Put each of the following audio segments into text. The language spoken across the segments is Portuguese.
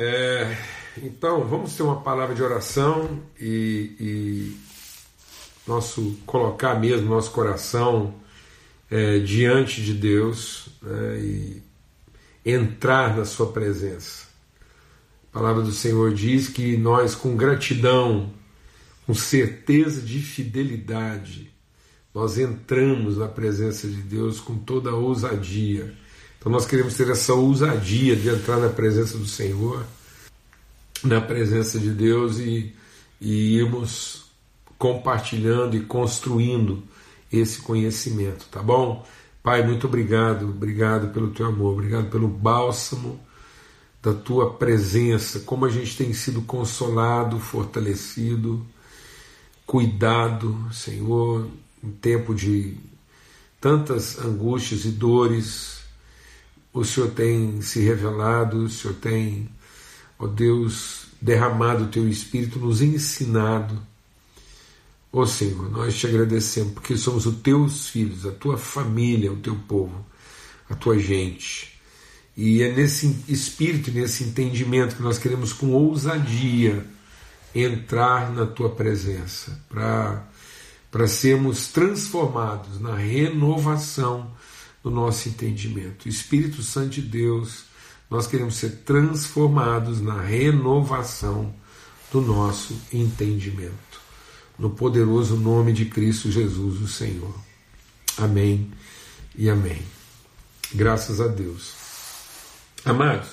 É, então, vamos ter uma palavra de oração e, e nosso colocar mesmo nosso coração é, diante de Deus né, e entrar na Sua presença. A palavra do Senhor diz que nós, com gratidão, com certeza de fidelidade, nós entramos na presença de Deus com toda a ousadia. Então, nós queremos ter essa ousadia de entrar na presença do Senhor, na presença de Deus e, e irmos compartilhando e construindo esse conhecimento, tá bom? Pai, muito obrigado, obrigado pelo teu amor, obrigado pelo bálsamo da tua presença, como a gente tem sido consolado, fortalecido, cuidado, Senhor, em tempo de tantas angústias e dores. O Senhor tem se revelado, o Senhor tem, ó Deus, derramado o teu espírito, nos ensinado Ó Senhor, nós te agradecemos porque somos os teus filhos, a tua família, o teu povo, a tua gente. E é nesse espírito, nesse entendimento que nós queremos com ousadia entrar na tua presença, para sermos transformados na renovação do nosso entendimento. Espírito Santo de Deus, nós queremos ser transformados na renovação do nosso entendimento no poderoso nome de Cristo Jesus, o Senhor. Amém e amém. Graças a Deus. Amados,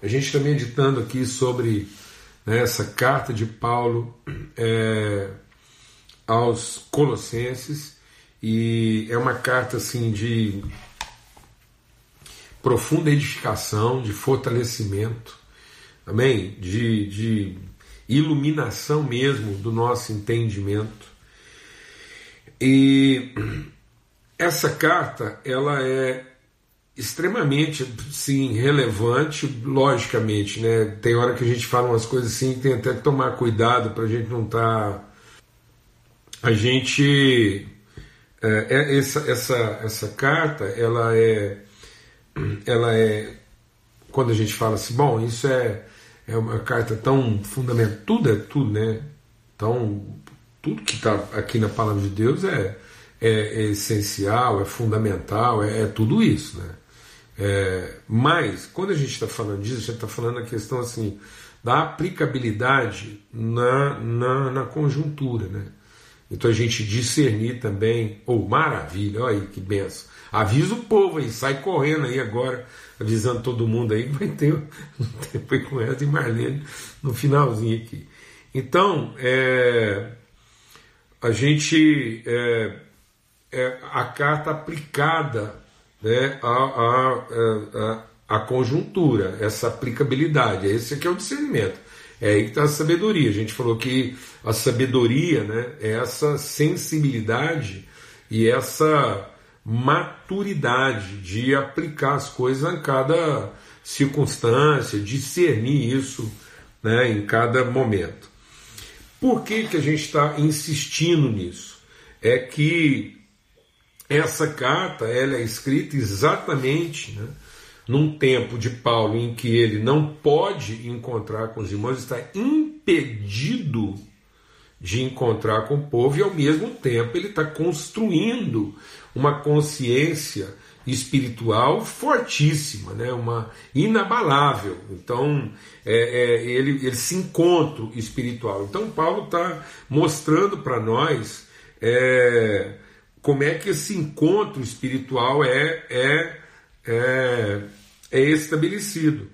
a gente está meditando aqui sobre né, essa carta de Paulo é, aos Colossenses e é uma carta assim de profunda edificação, de fortalecimento, amém? De, de iluminação mesmo do nosso entendimento. E essa carta ela é extremamente sim relevante, logicamente, né? Tem hora que a gente fala umas coisas assim, tem até que tomar cuidado para a gente não estar tá... a gente é, é, essa, essa, essa carta ela é ela é quando a gente fala assim, bom, isso é é uma carta tão fundamental, tudo é tudo, né? Então, tudo que está aqui na palavra de Deus é, é, é essencial, é fundamental, é, é tudo isso, né? É, mas, quando a gente está falando disso, a gente está falando a questão assim da aplicabilidade na, na, na, conjuntura, né? Então a gente discernir também, ou oh, maravilha, olha aí que benção. Avisa o povo aí, sai correndo aí agora avisando todo mundo aí vai ter um tempo com ela e Marlene no finalzinho aqui. Então, é, a gente. É, é, a carta aplicada né, à, a a a conjuntura, essa aplicabilidade. Esse aqui é o discernimento. É aí que está a sabedoria. A gente falou que a sabedoria né, é essa sensibilidade e essa maturidade de aplicar as coisas em cada circunstância, discernir isso né, em cada momento. Por que, que a gente está insistindo nisso? É que essa carta ela é escrita exatamente né, num tempo de Paulo em que ele não pode encontrar com os irmãos, está impedido de encontrar com o povo e ao mesmo tempo ele está construindo uma consciência espiritual fortíssima, né? uma inabalável. Então, é, é, ele, esse encontro espiritual. Então, Paulo está mostrando para nós é, como é que esse encontro espiritual é, é, é, é estabelecido.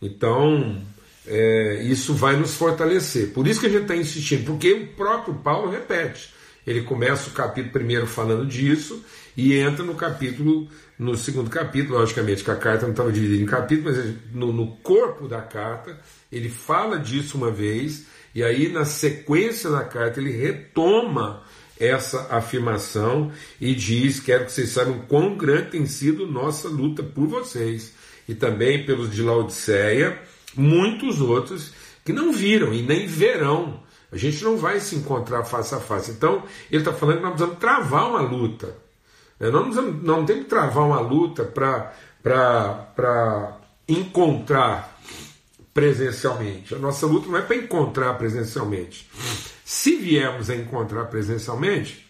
Então, é, isso vai nos fortalecer. Por isso que a gente está insistindo, porque o próprio Paulo repete. Ele começa o capítulo primeiro falando disso e entra no capítulo, no segundo capítulo, logicamente que a carta não estava dividida em capítulos, mas no, no corpo da carta ele fala disso uma vez e aí na sequência da carta ele retoma essa afirmação e diz: Quero que vocês saibam quão grande tem sido nossa luta por vocês e também pelos de Laodiceia muitos outros que não viram e nem verão. A gente não vai se encontrar face a face. Então, ele está falando que nós precisamos travar uma luta. Né? Nós não, não temos que travar uma luta para encontrar presencialmente. A nossa luta não é para encontrar presencialmente. Se viermos a encontrar presencialmente,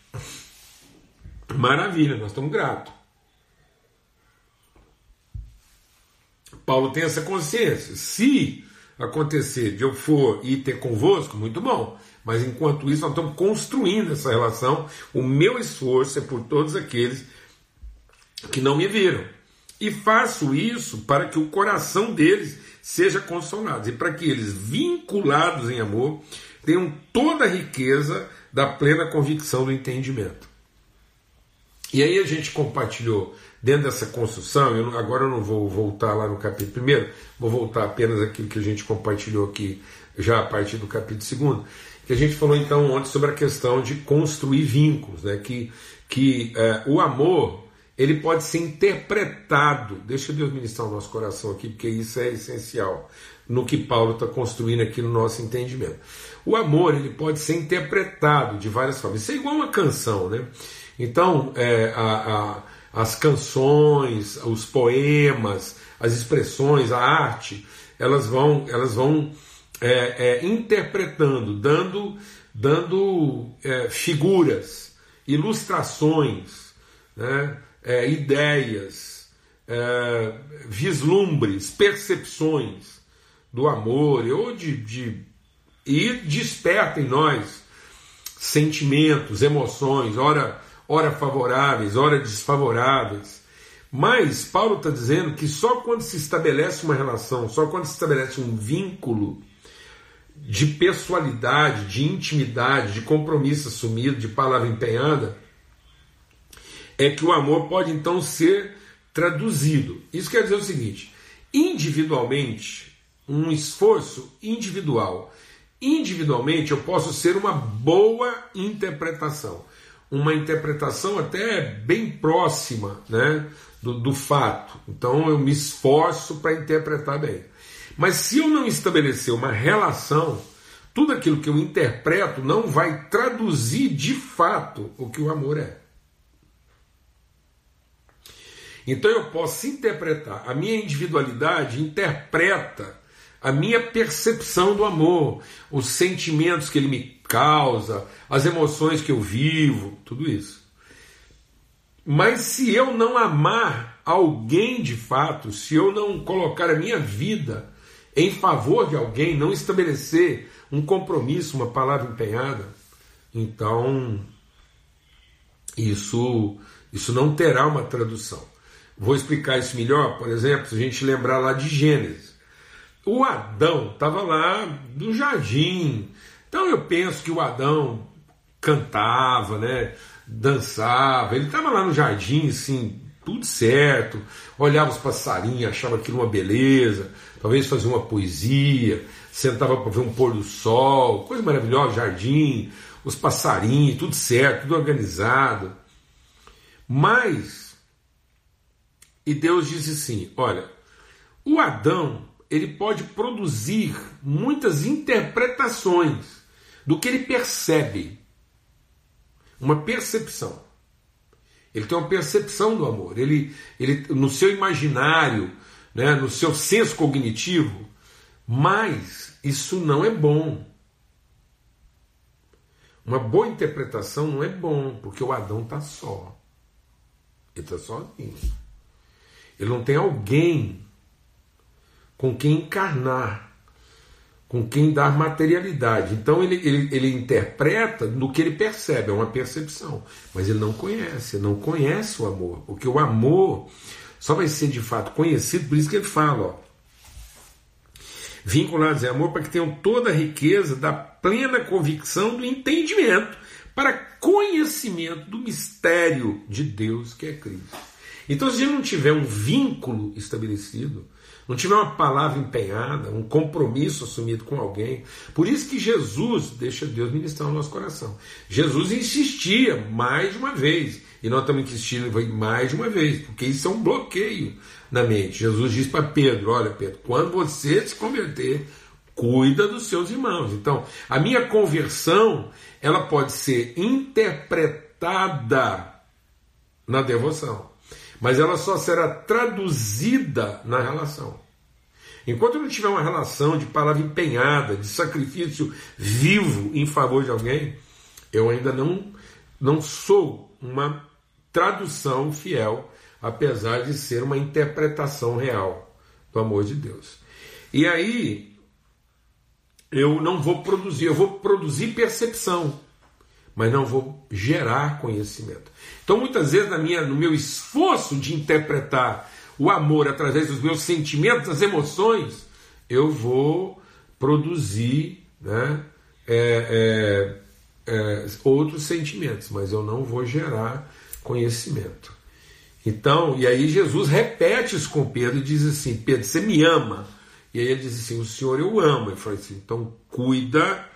maravilha, nós estamos gratos. Paulo tem essa consciência. Se acontecer de eu for e ter convosco, muito bom. Mas enquanto isso, nós estamos construindo essa relação. O meu esforço é por todos aqueles que não me viram. E faço isso para que o coração deles seja consolado e para que eles, vinculados em amor, tenham toda a riqueza da plena convicção do entendimento. E aí a gente compartilhou dentro dessa construção, eu, agora eu não vou voltar lá no capítulo primeiro, vou voltar apenas aquilo que a gente compartilhou aqui já a partir do capítulo segundo, que a gente falou então ontem sobre a questão de construir vínculos, né? que, que é, o amor ele pode ser interpretado. Deixa Deus ministrar o nosso coração aqui, porque isso é essencial no que Paulo está construindo aqui no nosso entendimento. O amor ele pode ser interpretado de várias formas. Isso é igual uma canção, né? Então, é, a, a, as canções, os poemas, as expressões, a arte, elas vão, elas vão é, é, interpretando, dando, dando é, figuras, ilustrações, né? é, ideias, é, vislumbres, percepções do amor, ou de, de, e desperta em nós sentimentos, emoções, ora, ora favoráveis, ora desfavoráveis. Mas Paulo está dizendo que só quando se estabelece uma relação, só quando se estabelece um vínculo de pessoalidade, de intimidade, de compromisso assumido, de palavra empenhada, é que o amor pode então ser traduzido. Isso quer dizer o seguinte: individualmente, um esforço individual. Individualmente, eu posso ser uma boa interpretação, uma interpretação até bem próxima né, do, do fato. Então, eu me esforço para interpretar bem. Mas se eu não estabelecer uma relação, tudo aquilo que eu interpreto não vai traduzir de fato o que o amor é. Então eu posso interpretar, a minha individualidade interpreta a minha percepção do amor, os sentimentos que ele me causa, as emoções que eu vivo, tudo isso. Mas se eu não amar alguém de fato, se eu não colocar a minha vida em favor de alguém, não estabelecer um compromisso, uma palavra empenhada, então isso isso não terá uma tradução. Vou explicar isso melhor, por exemplo, se a gente lembrar lá de Gênesis. O Adão estava lá no jardim. Então eu penso que o Adão cantava, né? dançava. Ele estava lá no jardim, assim, tudo certo. Olhava os passarinhos, achava aquilo uma beleza. Talvez fazia uma poesia, sentava para ver um pôr do sol, coisa maravilhosa, jardim, os passarinhos, tudo certo, tudo organizado. Mas e Deus disse assim: Olha, o Adão ele pode produzir muitas interpretações do que ele percebe, uma percepção. Ele tem uma percepção do amor. Ele, ele no seu imaginário, né, no seu senso cognitivo, mas isso não é bom. Uma boa interpretação não é bom, porque o Adão está só. Ele está sozinho. Ele não tem alguém com quem encarnar, com quem dar materialidade. Então ele, ele, ele interpreta no que ele percebe, é uma percepção. Mas ele não conhece, não conhece o amor. Porque o amor só vai ser de fato conhecido, por isso que ele fala, ó. Vinculados em amor para que tenham toda a riqueza da plena convicção do entendimento, para conhecimento do mistério de Deus que é Cristo. Então, se a gente não tiver um vínculo estabelecido, não tiver uma palavra empenhada, um compromisso assumido com alguém, por isso que Jesus, deixa Deus ministrar o nosso coração. Jesus insistia mais de uma vez, e nós estamos insistindo mais de uma vez, porque isso é um bloqueio na mente. Jesus diz para Pedro: Olha, Pedro, quando você se converter, cuida dos seus irmãos. Então, a minha conversão, ela pode ser interpretada na devoção mas ela só será traduzida na relação. Enquanto eu não tiver uma relação de palavra empenhada, de sacrifício vivo em favor de alguém, eu ainda não, não sou uma tradução fiel, apesar de ser uma interpretação real do amor de Deus. E aí, eu não vou produzir, eu vou produzir percepção, mas não vou gerar conhecimento. Então, muitas vezes, na minha, no meu esforço de interpretar o amor através dos meus sentimentos, das emoções, eu vou produzir né, é, é, é, outros sentimentos, mas eu não vou gerar conhecimento. Então, e aí Jesus repete isso com Pedro e diz assim: Pedro, você me ama? E aí ele diz assim: O Senhor eu amo. Ele fala assim: então cuida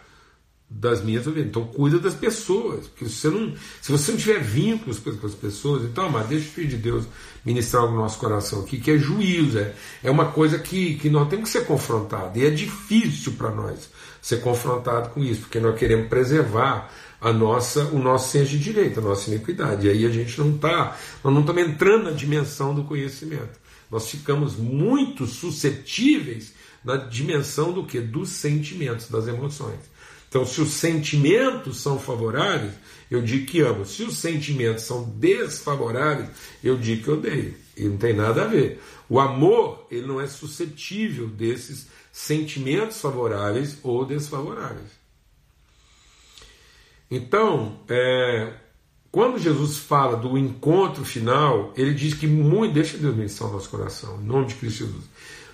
das minhas ovelhas. Então cuida das pessoas. Porque se você não, se você não tiver vínculos com as pessoas, então, mas deixa o Filho de Deus ministrar no nosso coração aqui, que é juízo, é, é uma coisa que, que nós temos que ser confrontados. E é difícil para nós ser confrontado com isso, porque nós queremos preservar a nossa, o nosso senso de direito, a nossa iniquidade. E aí a gente não está, nós não estamos entrando na dimensão do conhecimento. Nós ficamos muito suscetíveis na dimensão do que? Dos sentimentos, das emoções. Então, se os sentimentos são favoráveis, eu digo que amo. Se os sentimentos são desfavoráveis, eu digo que odeio. E não tem nada a ver. O amor, ele não é suscetível desses sentimentos favoráveis ou desfavoráveis. Então, é, quando Jesus fala do encontro final, ele diz que muito. Deixa Deus ministrar o nosso coração, em nome de Cristo Jesus.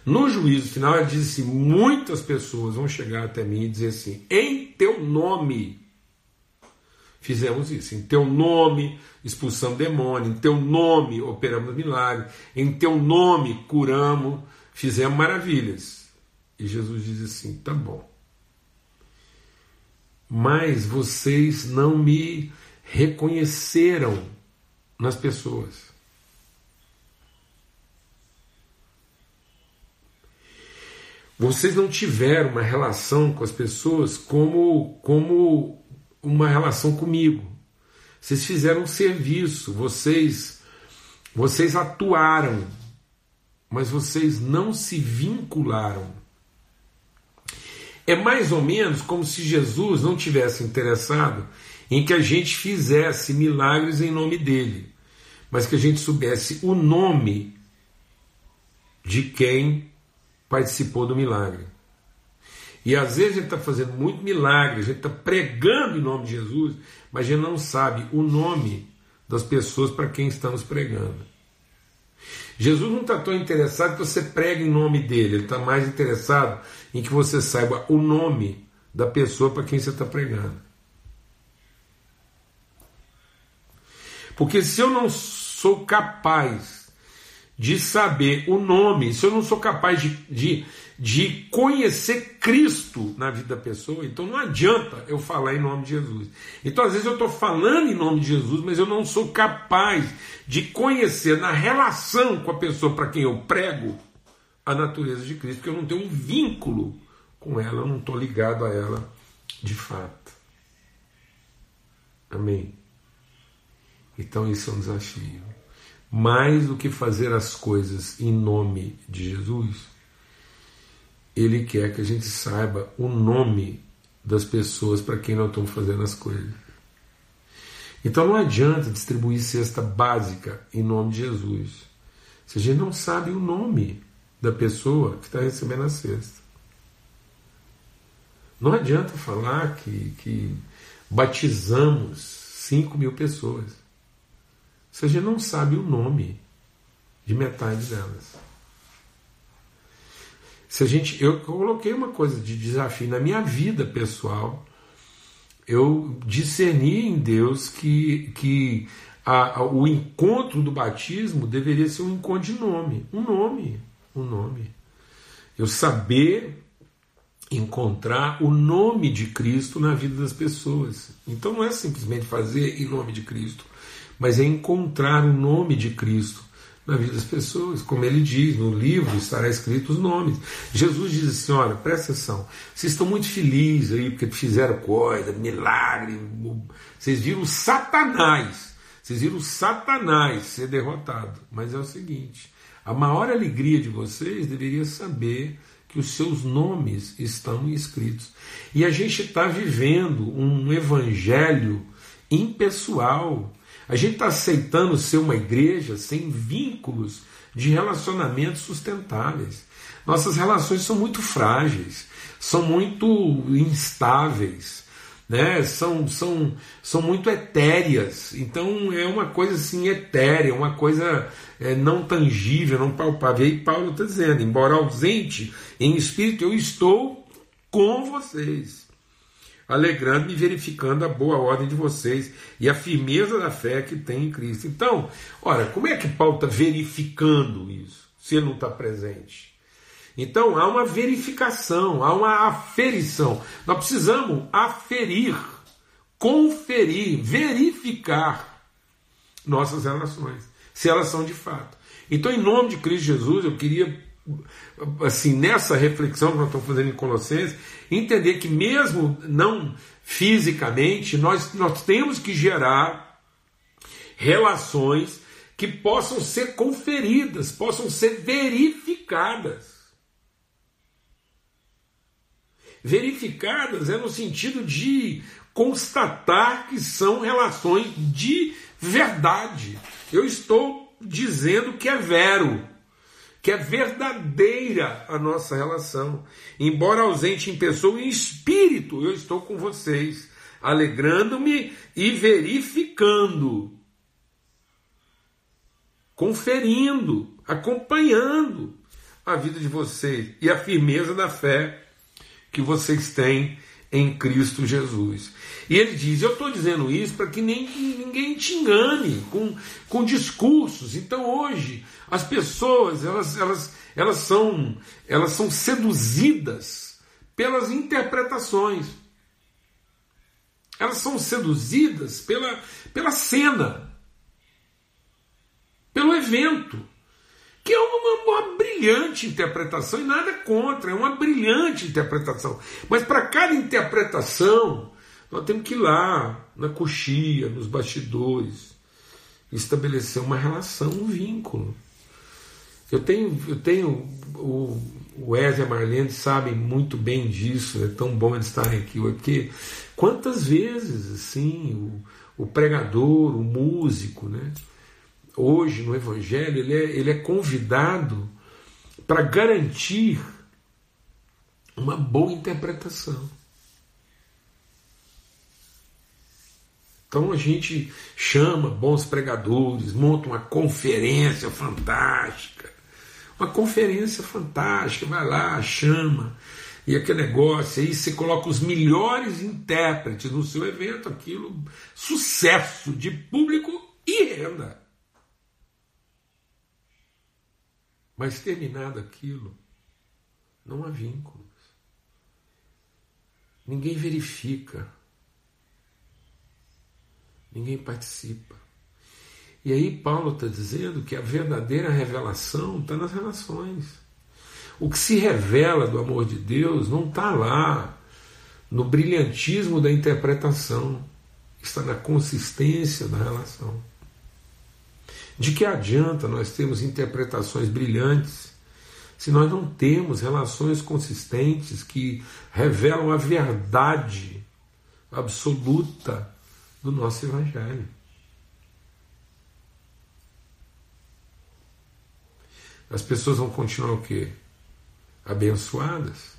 No juízo final, ele diz assim: muitas pessoas vão chegar até mim e dizer assim: em teu nome fizemos isso, em teu nome expulsamos demônio, em teu nome operamos milagres, em teu nome curamos, fizemos maravilhas. E Jesus diz assim: tá bom. Mas vocês não me reconheceram nas pessoas. Vocês não tiveram uma relação com as pessoas como, como uma relação comigo. Vocês fizeram um serviço, vocês, vocês atuaram, mas vocês não se vincularam. É mais ou menos como se Jesus não tivesse interessado em que a gente fizesse milagres em nome dele, mas que a gente soubesse o nome de quem participou do milagre. E às vezes a gente está fazendo muito milagre, a gente está pregando em nome de Jesus, mas a gente não sabe o nome das pessoas para quem estamos pregando. Jesus não está tão interessado que você pregue em nome dele, ele está mais interessado em que você saiba o nome da pessoa para quem você está pregando. Porque se eu não sou capaz de saber o nome, se eu não sou capaz de, de, de conhecer Cristo na vida da pessoa, então não adianta eu falar em nome de Jesus. Então, às vezes, eu estou falando em nome de Jesus, mas eu não sou capaz de conhecer na relação com a pessoa para quem eu prego a natureza de Cristo, porque eu não tenho um vínculo com ela, eu não estou ligado a ela de fato. Amém? Então, isso é um desafio mais do que fazer as coisas em nome de Jesus, Ele quer que a gente saiba o nome das pessoas para quem nós estamos fazendo as coisas. Então não adianta distribuir cesta básica em nome de Jesus, se a gente não sabe o nome da pessoa que está recebendo a cesta. Não adianta falar que, que batizamos 5 mil pessoas a gente não sabe o nome de metade delas. Se a gente, eu coloquei uma coisa de desafio na minha vida pessoal, eu discerni em Deus que, que a, a, o encontro do batismo deveria ser um encontro de nome, um nome, um nome. Eu saber encontrar o nome de Cristo na vida das pessoas. Então não é simplesmente fazer em nome de Cristo, mas é encontrar o nome de Cristo na vida das pessoas. Como ele diz, no livro estará escrito os nomes. Jesus diz assim: olha, presta atenção, vocês estão muito felizes aí porque fizeram coisa, milagre, vocês viram Satanás, vocês viram Satanás ser derrotado. Mas é o seguinte: a maior alegria de vocês deveria saber que os seus nomes estão escritos. E a gente está vivendo um evangelho impessoal. A gente está aceitando ser uma igreja sem vínculos de relacionamentos sustentáveis. Nossas relações são muito frágeis, são muito instáveis né? São, são, são muito etéreas. Então é uma coisa assim etérea, uma coisa é, não tangível, não palpável. E aí Paulo está dizendo: embora ausente em espírito, eu estou com vocês, alegrando-me e verificando a boa ordem de vocês e a firmeza da fé que tem em Cristo. Então, ora, como é que Paulo está verificando isso, se ele não está presente? Então há uma verificação, há uma aferição. Nós precisamos aferir, conferir, verificar nossas relações, se elas são de fato. Então, em nome de Cristo Jesus, eu queria, assim, nessa reflexão que nós estamos fazendo em Colossenses, entender que mesmo não fisicamente, nós, nós temos que gerar relações que possam ser conferidas, possam ser verificadas. verificadas é no sentido de constatar que são relações de verdade. Eu estou dizendo que é vero, que é verdadeira a nossa relação. Embora ausente em pessoa, em espírito, eu estou com vocês, alegrando-me e verificando, conferindo, acompanhando a vida de vocês e a firmeza da fé que vocês têm em Cristo Jesus. E ele diz: Eu estou dizendo isso para que nem ninguém te engane com, com discursos. Então hoje as pessoas elas, elas, elas, são, elas são seduzidas pelas interpretações. Elas são seduzidas pela, pela cena, pelo evento que é uma, uma, brilhante interpretação, e nada contra, é uma brilhante interpretação. Mas para cada interpretação, nós temos que ir lá, na coxia, nos bastidores, estabelecer uma relação, um vínculo. Eu tenho, eu tenho o, o Wesley e a Marlene sabem muito bem disso, é tão bom eles estarem aqui, porque quantas vezes assim o, o pregador, o músico, né? Hoje no Evangelho, ele é, ele é convidado para garantir uma boa interpretação. Então a gente chama bons pregadores, monta uma conferência fantástica. Uma conferência fantástica, vai lá, chama, e aquele negócio, aí você coloca os melhores intérpretes no seu evento, aquilo, sucesso de público e renda. Mas terminado aquilo, não há vínculos. Ninguém verifica. Ninguém participa. E aí Paulo está dizendo que a verdadeira revelação está nas relações. O que se revela do amor de Deus não está lá no brilhantismo da interpretação, está na consistência da relação. De que adianta nós termos interpretações brilhantes se nós não temos relações consistentes que revelam a verdade absoluta do nosso Evangelho? As pessoas vão continuar o quê? Abençoadas,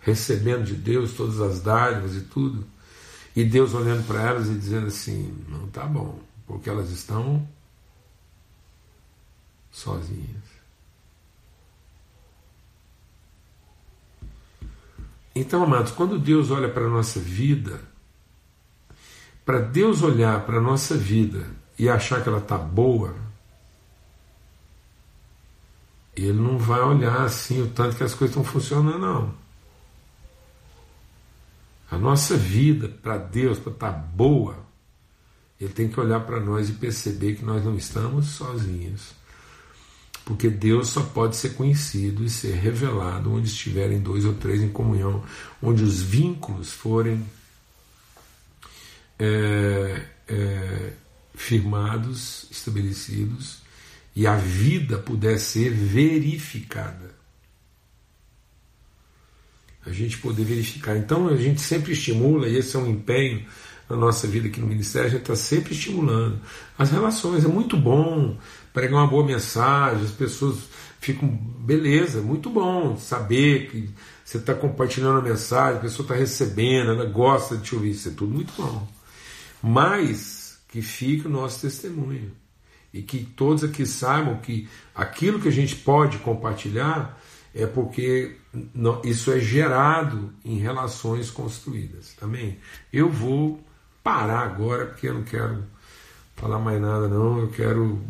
recebendo de Deus todas as dádivas e tudo, e Deus olhando para elas e dizendo assim: não tá bom, porque elas estão sozinhas. Então, amados, quando Deus olha para a nossa vida, para Deus olhar para a nossa vida e achar que ela está boa, Ele não vai olhar assim o tanto que as coisas estão funcionando, não. A nossa vida, para Deus, para estar tá boa, Ele tem que olhar para nós e perceber que nós não estamos sozinhos. Porque Deus só pode ser conhecido e ser revelado onde estiverem dois ou três em comunhão, onde os vínculos forem é, é, firmados, estabelecidos e a vida puder ser verificada. a gente poder verificar. Então a gente sempre estimula, e esse é um empenho na nossa vida aqui no Ministério, a gente está sempre estimulando as relações. É muito bom pregar uma boa mensagem, as pessoas ficam, beleza, muito bom saber que você está compartilhando a mensagem, a pessoa está recebendo, ela gosta de te ouvir, isso é tudo muito bom. Mas que fique o nosso testemunho e que todos aqui saibam que aquilo que a gente pode compartilhar é porque isso é gerado em relações construídas. Amém? Eu vou parar agora porque eu não quero falar mais nada, não. Eu quero